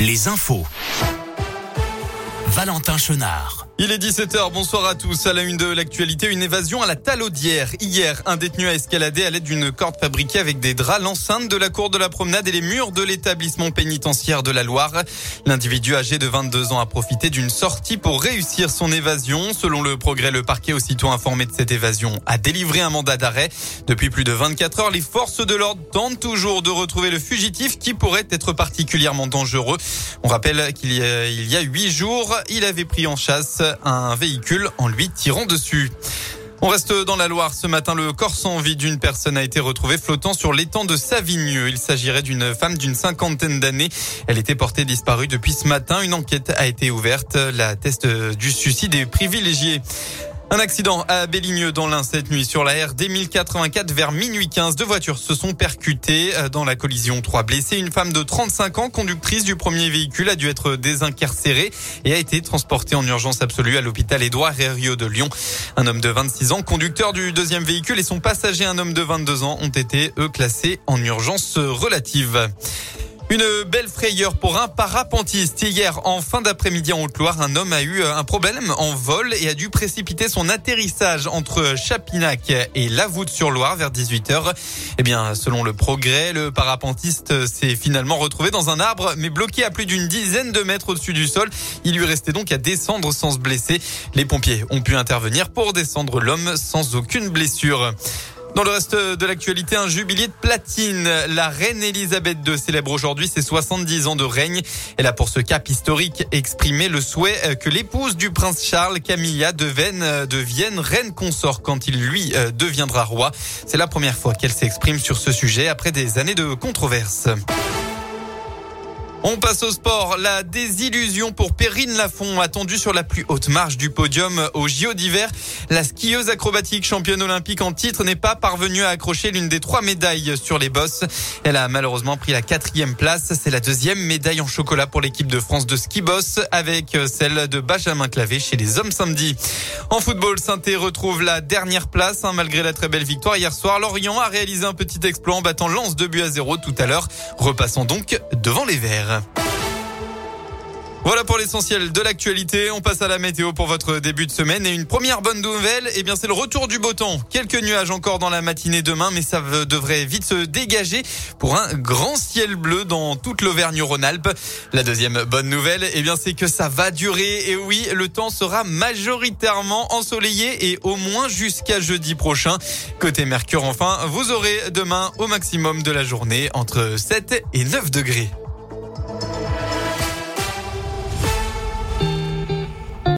les infos. Valentin Chenard. Il est 17h, bonsoir à tous. À la une de l'actualité, une évasion à la talaudière. Hier, un détenu a escaladé à l'aide d'une corde fabriquée avec des draps l'enceinte de la cour de la promenade et les murs de l'établissement pénitentiaire de la Loire. L'individu âgé de 22 ans a profité d'une sortie pour réussir son évasion. Selon le progrès, le parquet aussitôt informé de cette évasion a délivré un mandat d'arrêt. Depuis plus de 24 heures, les forces de l'ordre tentent toujours de retrouver le fugitif qui pourrait être particulièrement dangereux. On rappelle qu'il y a, 8 jours, il avait pris en chasse un véhicule en lui tirant dessus. On reste dans la Loire. Ce matin, le corps sans vie d'une personne a été retrouvé flottant sur l'étang de Savigneux. Il s'agirait d'une femme d'une cinquantaine d'années. Elle était portée disparue depuis ce matin. Une enquête a été ouverte. La test du suicide est privilégiée. Un accident à Béligneux dans l'Ain cette nuit sur la RD 1084 vers minuit 15. Deux voitures se sont percutées euh, dans la collision. Trois blessés. Une femme de 35 ans, conductrice du premier véhicule, a dû être désincarcérée et a été transportée en urgence absolue à l'hôpital Édouard Herriot de Lyon. Un homme de 26 ans, conducteur du deuxième véhicule et son passager, un homme de 22 ans, ont été, eux, classés en urgence relative. Une belle frayeur pour un parapentiste. Hier, en fin d'après-midi en Haute-Loire, un homme a eu un problème en vol et a dû précipiter son atterrissage entre Chapinac et La sur loire vers 18h. Eh bien, selon le progrès, le parapentiste s'est finalement retrouvé dans un arbre, mais bloqué à plus d'une dizaine de mètres au-dessus du sol. Il lui restait donc à descendre sans se blesser. Les pompiers ont pu intervenir pour descendre l'homme sans aucune blessure. Dans le reste de l'actualité, un jubilé de platine. La reine Elisabeth II célèbre aujourd'hui ses 70 ans de règne. Elle a pour ce cap historique exprimé le souhait que l'épouse du prince Charles, Camilla, devienne, devienne reine consort quand il lui euh, deviendra roi. C'est la première fois qu'elle s'exprime sur ce sujet après des années de controverses. On passe au sport. La désillusion pour Perrine Lafont, attendue sur la plus haute marche du podium au JO d'hiver. La skieuse acrobatique championne olympique en titre n'est pas parvenue à accrocher l'une des trois médailles sur les bosses. Elle a malheureusement pris la quatrième place. C'est la deuxième médaille en chocolat pour l'équipe de France de ski boss avec celle de Benjamin Clavé chez les hommes samedi. En football, saint retrouve la dernière place hein, malgré la très belle victoire hier soir. Lorient a réalisé un petit exploit en battant Lens de but à zéro tout à l'heure. Repassons donc devant les Verts. Voilà pour l'essentiel de l'actualité. On passe à la météo pour votre début de semaine. Et une première bonne nouvelle, eh bien, c'est le retour du beau temps. Quelques nuages encore dans la matinée demain, mais ça devrait vite se dégager pour un grand ciel bleu dans toute l'Auvergne-Rhône-Alpes. La deuxième bonne nouvelle, eh bien, c'est que ça va durer. Et oui, le temps sera majoritairement ensoleillé et au moins jusqu'à jeudi prochain. Côté Mercure, enfin, vous aurez demain au maximum de la journée entre 7 et 9 degrés.